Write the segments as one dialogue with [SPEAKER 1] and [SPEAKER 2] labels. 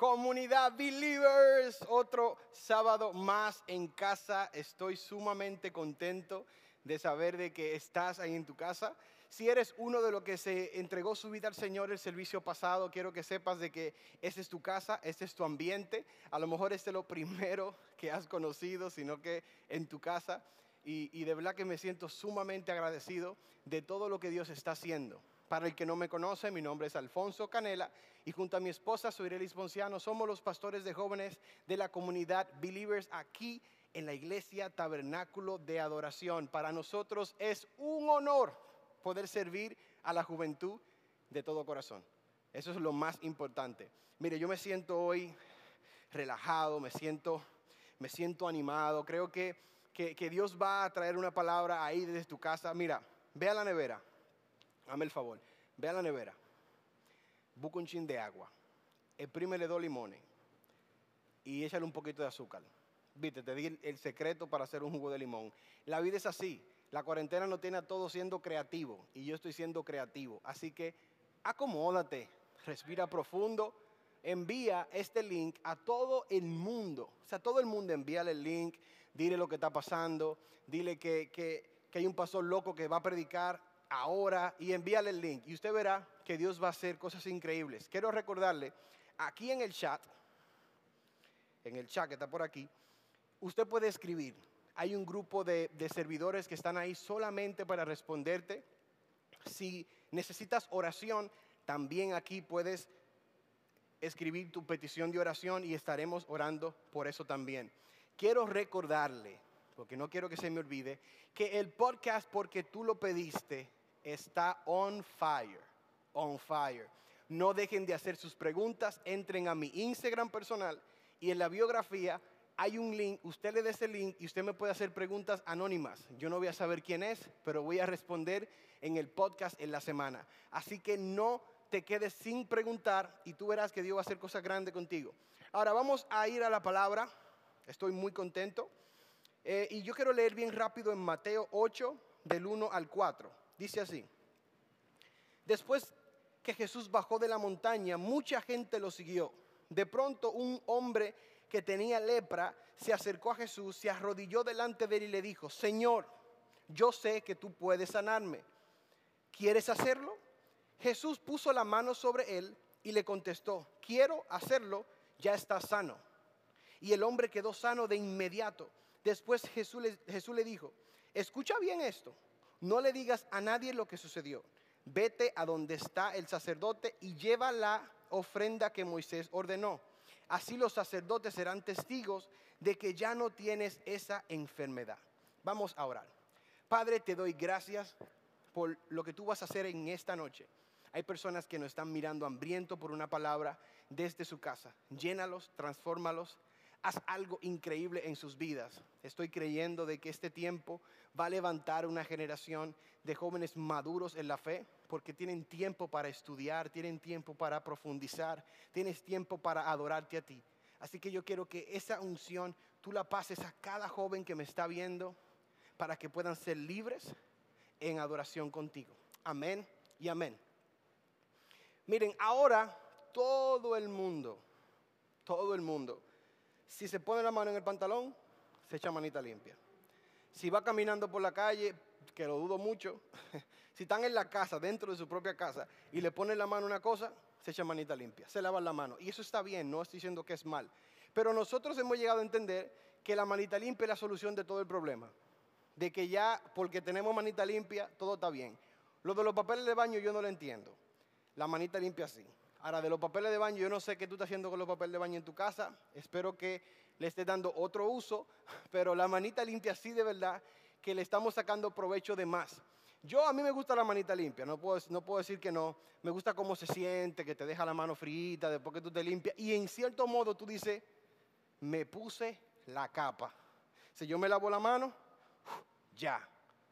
[SPEAKER 1] Comunidad Believers, otro sábado más en casa. Estoy sumamente contento de saber de que estás ahí en tu casa. Si eres uno de los que se entregó su vida al Señor el servicio pasado, quiero que sepas de que esta es tu casa, este es tu ambiente. A lo mejor este es lo primero que has conocido, sino que en tu casa. Y, y de verdad que me siento sumamente agradecido de todo lo que Dios está haciendo. Para el que no me conoce, mi nombre es Alfonso Canela y junto a mi esposa soy Relis Ponciano somos los pastores de jóvenes de la comunidad Believers aquí en la iglesia Tabernáculo de Adoración. Para nosotros es un honor poder servir a la juventud de todo corazón. Eso es lo más importante. Mire, yo me siento hoy relajado, me siento, me siento animado. Creo que, que, que Dios va a traer una palabra ahí desde tu casa. Mira, ve a la nevera Dame el favor. Ve a la nevera. Busca un chin de agua. Exprímele dos limones. Y échale un poquito de azúcar. Viste, te di el, secreto para hacer un jugo de limón. La vida es así. La cuarentena no tiene a todos siendo creativo. Y yo estoy siendo creativo. Así que acomódate. Respira profundo. Envía este link a todo el mundo. O sea, todo el mundo envíale el link. Dile lo que está pasando. Dile que, que, que hay un pastor loco que va a predicar ahora y envíale el link y usted verá que Dios va a hacer cosas increíbles. Quiero recordarle, aquí en el chat, en el chat que está por aquí, usted puede escribir. Hay un grupo de, servidores que están ahí solamente para responderte. Si necesitas oración, también aquí puedes escribir tu petición de oración y estaremos orando por eso también. Quiero recordarle, porque no quiero que se me olvide, que el podcast, porque tú lo pediste, está on fire, on fire. No dejen de hacer sus preguntas, entren a mi Instagram personal y en la biografía hay un link, usted le da ese link y usted me puede hacer preguntas anónimas. Yo no voy a saber quién es, pero voy a responder en el podcast en la semana. Así que no te quedes sin preguntar y tú verás que Dios va a hacer cosas grandes contigo. Ahora vamos a ir a la palabra. Estoy muy contento. Eh, y yo quiero leer bien rápido en Mateo 8, del 1 al 4. Dice así, después que Jesús bajó de la montaña, mucha gente lo siguió. De pronto un hombre que tenía lepra se acercó a Jesús, se arrodilló delante de él y le dijo, Señor, yo sé que tú puedes sanarme. ¿Quieres hacerlo? Jesús puso la mano sobre él y le contestó, quiero hacerlo, ya está sano. Y el hombre quedó sano de inmediato. Después Jesús le, Jesús le dijo, escucha bien esto no le digas a nadie lo que sucedió. Vete a donde está el sacerdote y lleva la ofrenda que Moisés ordenó. Así los sacerdotes serán testigos de que ya no tienes esa enfermedad. Vamos a orar. Padre, te doy gracias por lo que tú vas a hacer en esta noche. Hay personas que nos están mirando hambriento por una palabra desde su casa. Llénalos, transfórmalos, haz algo increíble en sus vidas. Estoy creyendo de que este tiempo va a levantar una generación de jóvenes maduros en la fe, porque tienen tiempo para estudiar, tienen tiempo para profundizar, tienes tiempo para adorarte a ti. Así que yo quiero que esa unción tú la pases a cada joven que me está viendo para que puedan ser libres en adoración contigo. Amén y amén. Miren, ahora todo el mundo, todo el mundo si se pone la mano en el pantalón, se echa manita limpia. Si va caminando por la calle, que lo dudo mucho, si están en la casa, dentro de su propia casa, y le ponen la mano una cosa, se echa manita limpia, se lava la mano. Y eso está bien, no estoy diciendo que es mal. Pero nosotros hemos llegado a entender que la manita limpia es la solución de todo el problema. De que ya, porque tenemos manita limpia, todo está bien. Lo de los papeles de baño yo no lo entiendo. La manita limpia sí. Ahora, de los papeles de baño, yo no sé qué tú estás haciendo con los papeles de baño en tu casa. Espero que le estés dando otro uso, pero la manita limpia sí de verdad que le estamos sacando provecho de más. Yo a mí me gusta la manita limpia, no puedo, no puedo decir que no. Me gusta cómo se siente, que te deja la mano frita después que tú te limpias. Y en cierto modo tú dices, me puse la capa. Si yo me lavo la mano, ya.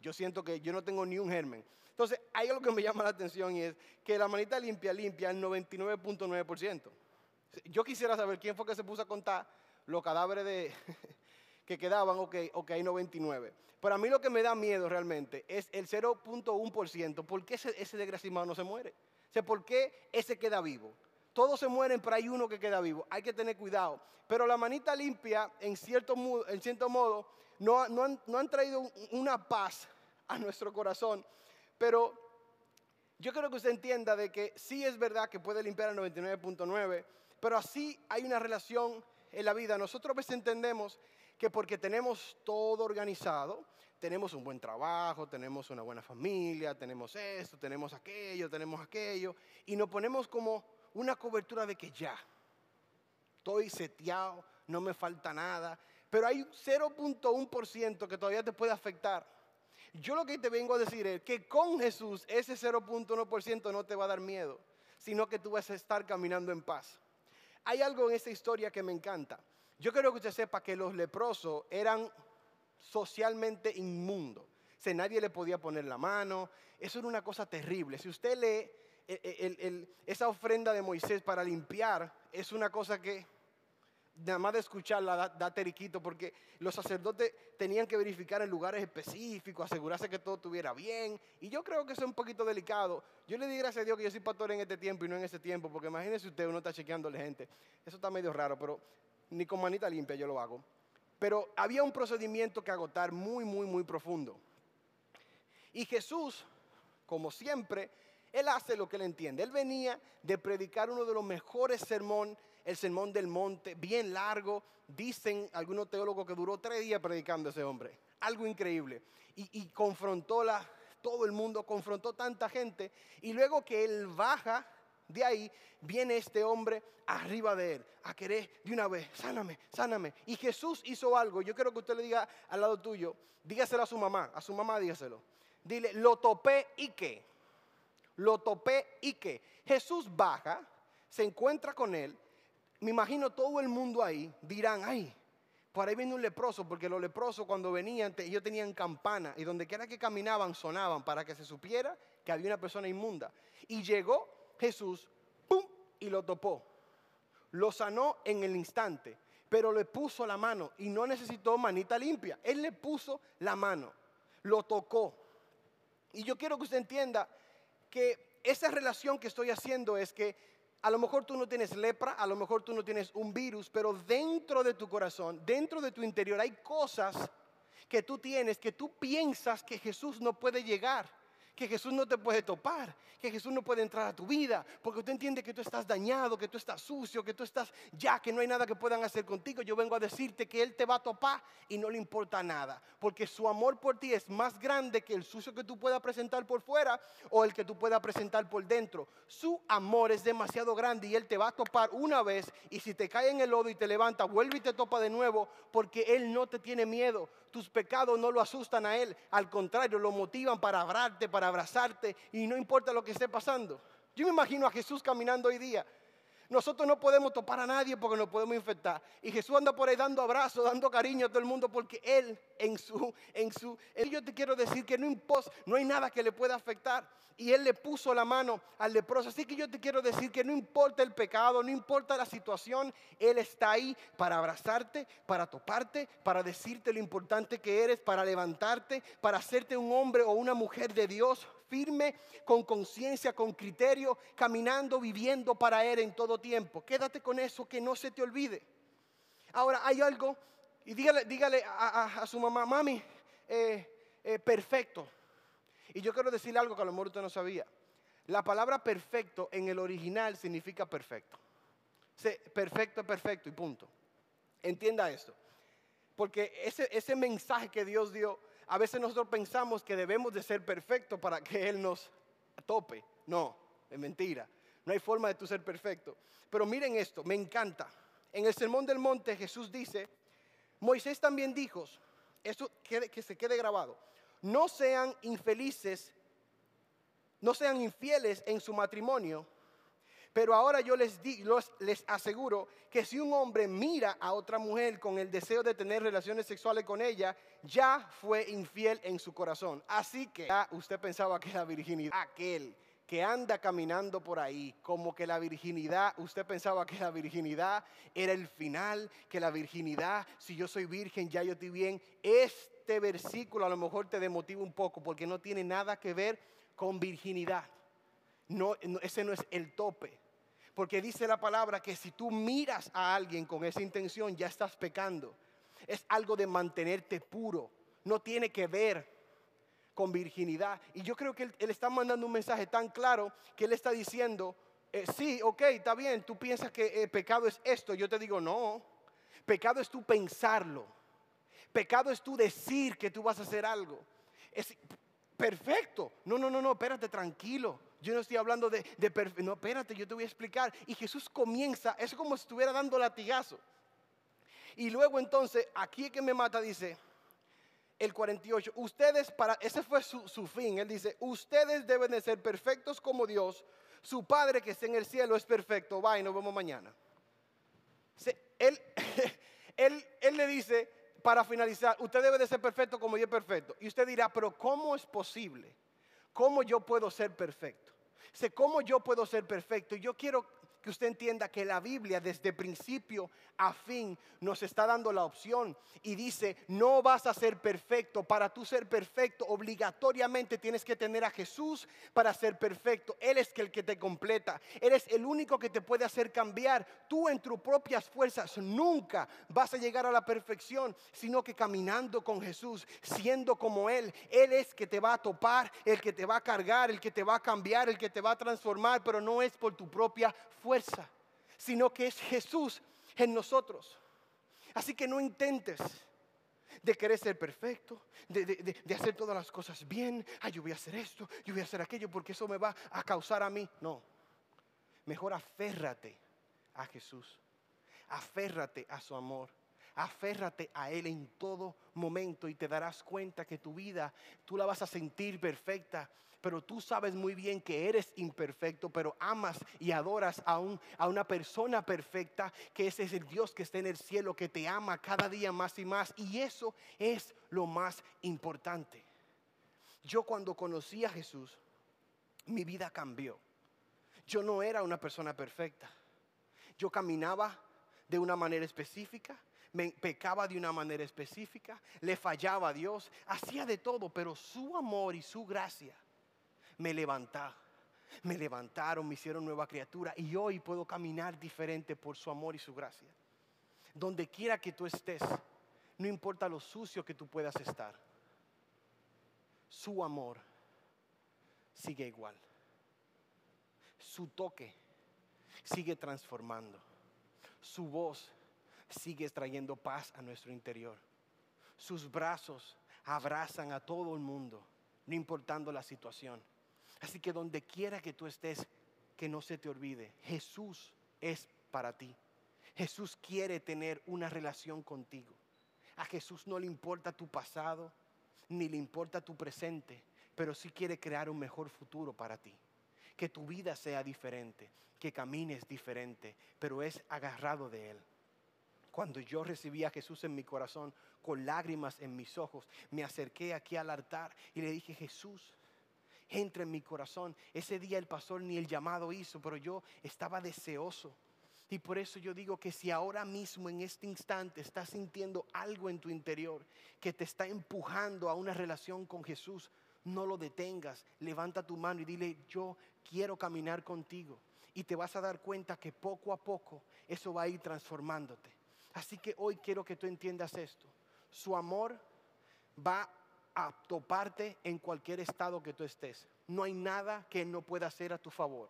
[SPEAKER 1] Yo siento que yo no tengo ni un germen. Entonces, hay algo que me llama la atención y es que la manita limpia limpia el 99.9%. Yo quisiera saber quién fue que se puso a contar los cadáveres que quedaban o que, hay 99. Pero a mí lo que me da miedo realmente es el 0.1%. ¿Por qué ese, ese no se muere? O ¿por qué ese queda vivo? Todos se mueren, pero hay uno que queda vivo. Hay que tener cuidado. Pero la manita limpia, en cierto, modo, no, han, no han traído una paz a nuestro corazón. Pero yo creo que usted entienda de que sí es verdad que puede limpiar al 99.9, pero así hay una relación en la vida. Nosotros a veces entendemos que porque tenemos todo organizado, tenemos un buen trabajo, tenemos una buena familia, tenemos esto, tenemos aquello, tenemos aquello, y nos ponemos como una cobertura de que ya, estoy seteado, no me falta nada, pero hay 0.1% que todavía te puede afectar. Yo lo que te vengo a decir es que con Jesús ese 0.1% no te va a dar miedo, sino que tú vas a estar caminando en paz. Hay algo en esta historia que me encanta. Yo quiero que usted sepa que los leprosos eran socialmente inmundos. O nadie le podía poner la mano. Eso era una cosa terrible. Si usted lee esa ofrenda de Moisés para limpiar, es una cosa que nada más de escucharla da, teriquito porque los sacerdotes tenían que verificar en lugares específicos, asegurarse que todo estuviera bien. Y yo creo que eso es un poquito delicado. Yo le di gracias a Dios que yo soy pastor en este tiempo y no en ese tiempo, porque imagínese usted, uno está chequeándole gente. Eso está medio raro, pero ni con manita limpia yo lo hago. Pero había un procedimiento que agotar muy, muy, muy profundo. Y Jesús, como siempre, él hace lo que él entiende. Él venía de predicar uno de los mejores sermones, el sermón del monte, bien largo. Dicen algunos teólogos que duró tres días predicando ese hombre. Algo increíble. Y, confrontó la, todo el mundo, confrontó tanta gente. Y luego que él baja de ahí viene este hombre arriba de él a querer de una vez, sáname, sáname. Y Jesús hizo algo. Yo quiero que usted le diga al lado tuyo, dígaselo a su mamá, a su mamá dígaselo. Dile, lo topé y qué. Lo topé y qué. Jesús baja, se encuentra con él. Me imagino todo el mundo ahí dirán, ay, por ahí viene un leproso, porque los leprosos cuando venían, ellos tenían campana y donde quiera que caminaban sonaban para que se supiera que había una persona inmunda. Y llegó Jesús, ¡pum! y lo topó. Lo sanó en el instante, pero le puso la mano y no necesitó manita limpia. Él le puso la mano, lo tocó. Y yo quiero que usted entienda que esa relación que estoy haciendo es que a lo mejor tú no tienes lepra, a lo mejor tú no tienes un virus, pero dentro de tu corazón, dentro de tu interior hay cosas que tú tienes que tú piensas que Jesús no puede llegar que Jesús no te puede topar, que Jesús no puede entrar a tu vida, porque usted entiende que tú estás dañado, que tú estás sucio, que tú estás ya, que no hay nada que puedan hacer contigo. Yo vengo a decirte que Él te va a topar y no le importa nada, porque su amor por ti es más grande que el sucio que tú puedas presentar por fuera o el que tú puedas presentar por dentro. Su amor es demasiado grande y Él te va a topar una vez y si te cae en el lodo y te levanta, vuelve y te topa de nuevo, porque Él no te tiene miedo. Tus pecados no lo asustan a Él, al contrario, lo motivan para hablarte, para abrazarte y no importa lo que esté pasando. Yo me imagino a Jesús caminando hoy día. Nosotros no podemos topar a nadie porque nos podemos infectar. Y Jesús anda por ahí dando abrazos, dando cariño a todo el mundo porque Él en su, en su, yo te quiero decir que no importa, no hay nada que le pueda afectar. Y Él le puso la mano al leproso. Así que yo te quiero decir que no importa el pecado, no importa la situación, Él está ahí para abrazarte, para toparte, para decirte lo importante que eres, para levantarte, para hacerte un hombre o una mujer de Dios firme, con conciencia, con criterio, caminando, viviendo para Él en todo tiempo. Quédate con eso, que no se te olvide. Ahora, hay algo, y dígale, dígale a, su mamá, mami, eh, eh, perfecto. Y yo quiero decirle algo que a lo mejor usted no sabía. La palabra perfecto en el original significa perfecto. perfecto, perfecto y punto. Entienda esto. Porque ese, ese mensaje que Dios dio a veces nosotros pensamos que debemos de ser perfectos para que Él nos tope. No, es mentira. No hay forma de tú ser perfecto. Pero miren esto, me encanta. En el Sermón del Monte Jesús dice, Moisés también dijo, eso que se quede grabado, no sean infelices, no sean infieles en su matrimonio pero ahora yo les, les aseguro que si un hombre mira a otra mujer con el deseo de tener relaciones sexuales con ella, ya fue infiel en su corazón. Así que ya usted pensaba que la virginidad, aquel que anda caminando por ahí, como que la virginidad, usted pensaba que la virginidad era el final, que la virginidad, si yo soy virgen, ya yo estoy bien. Este versículo a lo mejor te demotiva un poco porque no tiene nada que ver con virginidad. no, ese no es el tope. Porque dice la palabra que si tú miras a alguien con esa intención, ya estás pecando. Es algo de mantenerte puro. No tiene que ver con virginidad. Y yo creo que él, está mandando un mensaje tan claro que él está diciendo, eh, sí, ok, está bien, tú piensas que el pecado es esto. Yo te digo, no, pecado es tú pensarlo. Pecado es tú decir que tú vas a hacer algo. Es perfecto. No, no, no, no, espérate, tranquilo. Yo no estoy hablando de, de no, espérate, yo te voy a explicar. Y Jesús comienza, es como si estuviera dando latigazo. Y luego entonces, aquí es que me mata, dice el 48, ustedes para, ese fue su, su fin, él dice, ustedes deben de ser perfectos como Dios, su Padre que está en el cielo es perfecto, va y nos vemos mañana. él, él, él le dice, para finalizar, usted debe de ser perfecto como yo es perfecto. Y usted dirá, pero ¿cómo es posible? ¿Cómo yo puedo ser perfecto? Sé cómo yo puedo ser perfecto. Y yo quiero que usted entienda que la Biblia desde principio a fin nos está dando la opción y dice, no vas a ser perfecto. Para tú ser perfecto, obligatoriamente tienes que tener a Jesús para ser perfecto. Él es el que te completa. Él es el único que te puede hacer cambiar. Tú en tus propias fuerzas nunca vas a llegar a la perfección, sino que caminando con Jesús, siendo como Él. Él es que te va a topar, el que te va a cargar, el que te va a cambiar, el que te va a transformar, pero no es por tu propia fuerza, sino que es Jesús en nosotros. Así que no intentes de querer ser perfecto, de, hacer todas las cosas bien. Ay, yo voy a hacer esto, yo voy a hacer aquello porque eso me va a causar a mí. No, mejor aférrate a Jesús, aférrate a su amor. Aférrate a Él en todo momento y te darás cuenta que tu vida tú la vas a sentir perfecta pero tú sabes muy bien que eres imperfecto, pero amas y adoras a, un, a una persona perfecta, que ese es el Dios que está en el cielo, que te ama cada día más y más. Y eso es lo más importante. Yo cuando conocí a Jesús, mi vida cambió. Yo no era una persona perfecta. Yo caminaba de una manera específica, me pecaba de una manera específica, le fallaba a Dios, hacía de todo, pero su amor y su gracia me levantaron. Me levantaron, me hicieron nueva criatura y hoy puedo caminar diferente por su amor y su gracia. Donde quiera que tú estés, no importa lo sucio que tú puedas estar, su amor sigue igual. Su toque sigue transformando. Su voz sigue trayendo paz a nuestro interior. Sus brazos abrazan a todo el mundo, no importando la situación. Así que donde quiera que tú estés, que no se te olvide, Jesús es para ti. Jesús quiere tener una relación contigo. A Jesús no le importa tu pasado, ni le importa tu presente, pero sí quiere crear un mejor futuro para ti. Que tu vida sea diferente, que camines diferente, pero es agarrado de Él. Cuando yo recibí a Jesús en mi corazón, con lágrimas en mis ojos, me acerqué aquí al altar y le dije, Jesús, entra en mi corazón. Ese día el pastor ni el llamado hizo, pero yo estaba deseoso. Y por eso yo digo que si ahora mismo en este instante estás sintiendo algo en tu interior que te está empujando a una relación con Jesús, no lo detengas. Levanta tu mano y dile, yo quiero caminar contigo. Y te vas a dar cuenta que poco a poco eso va a ir transformándote. Así que hoy quiero que tú entiendas esto. Su amor va a toparte en cualquier estado que tú estés. No hay nada que no pueda hacer a tu favor.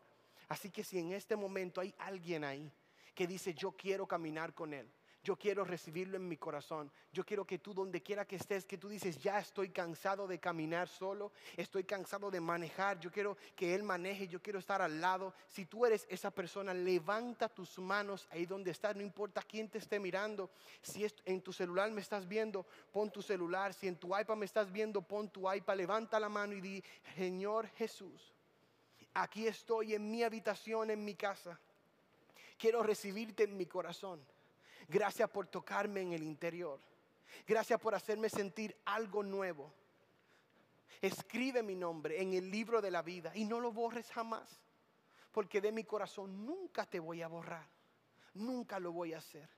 [SPEAKER 1] Así que si en este momento hay alguien ahí que dice, yo quiero caminar con Él, yo quiero recibirlo en mi corazón. Yo quiero que tú, donde quiera que estés, que tú dices, ya estoy cansado de caminar solo, estoy cansado de manejar, yo quiero que Él maneje, yo quiero estar al lado. Si tú eres esa persona, levanta tus manos ahí donde estás, no importa quién te esté mirando. Si en tu celular me estás viendo, pon tu celular. Si en tu iPad me estás viendo, pon tu iPad, levanta la mano y di, Señor Jesús, aquí estoy en mi habitación, en mi casa. Quiero recibirte en mi corazón. Gracias por tocarme en el interior. Gracias por hacerme sentir algo nuevo. Escribe mi nombre en el libro de la vida y no lo borres jamás. Porque de mi corazón nunca te voy a borrar. Nunca lo voy a hacer.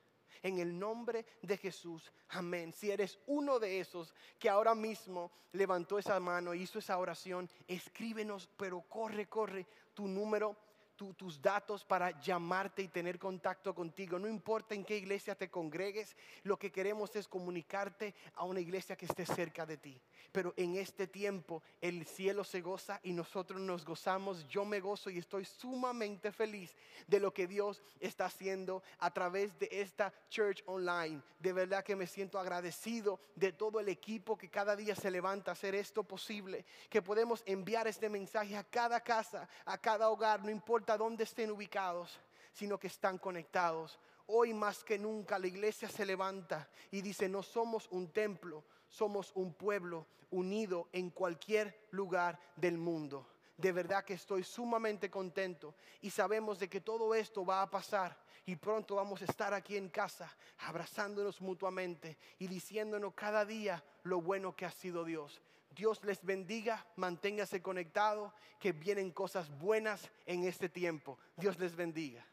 [SPEAKER 1] En el nombre de Jesús, amén. Si eres uno de esos que ahora mismo levantó esa mano, hizo esa oración, escríbenos, pero corre, corre tu número tu- tus datos para llamarte y tener contacto contigo. No importa en qué iglesia te congregues, lo que queremos es comunicarte a una iglesia que esté cerca de ti. Pero en este tiempo el cielo se goza y nosotros nos gozamos. Yo me gozo y estoy sumamente feliz de lo que Dios está haciendo a través de esta church online. De verdad que me siento agradecido de todo el equipo que cada día se levanta a hacer esto posible. Que podemos enviar este mensaje a cada casa, a cada hogar, no dónde estén ubicados, sino que están conectados. Hoy más que nunca la iglesia se levanta y dice, no somos un templo, somos un pueblo unido en cualquier lugar del mundo. De verdad que estoy sumamente contento y sabemos de que todo esto va a pasar y pronto vamos a estar aquí en casa abrazándonos mutuamente y diciéndonos cada día lo bueno que ha sido Dios. Dios les bendiga, manténgase conectado, que vienen cosas buenas en este tiempo. Dios les bendiga.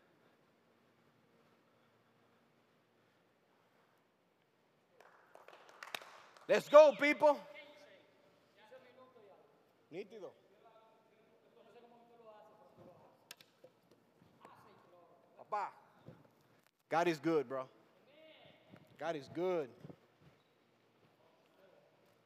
[SPEAKER 1] Let's go, people. Nítido. Papá. God is good, bro. God is good.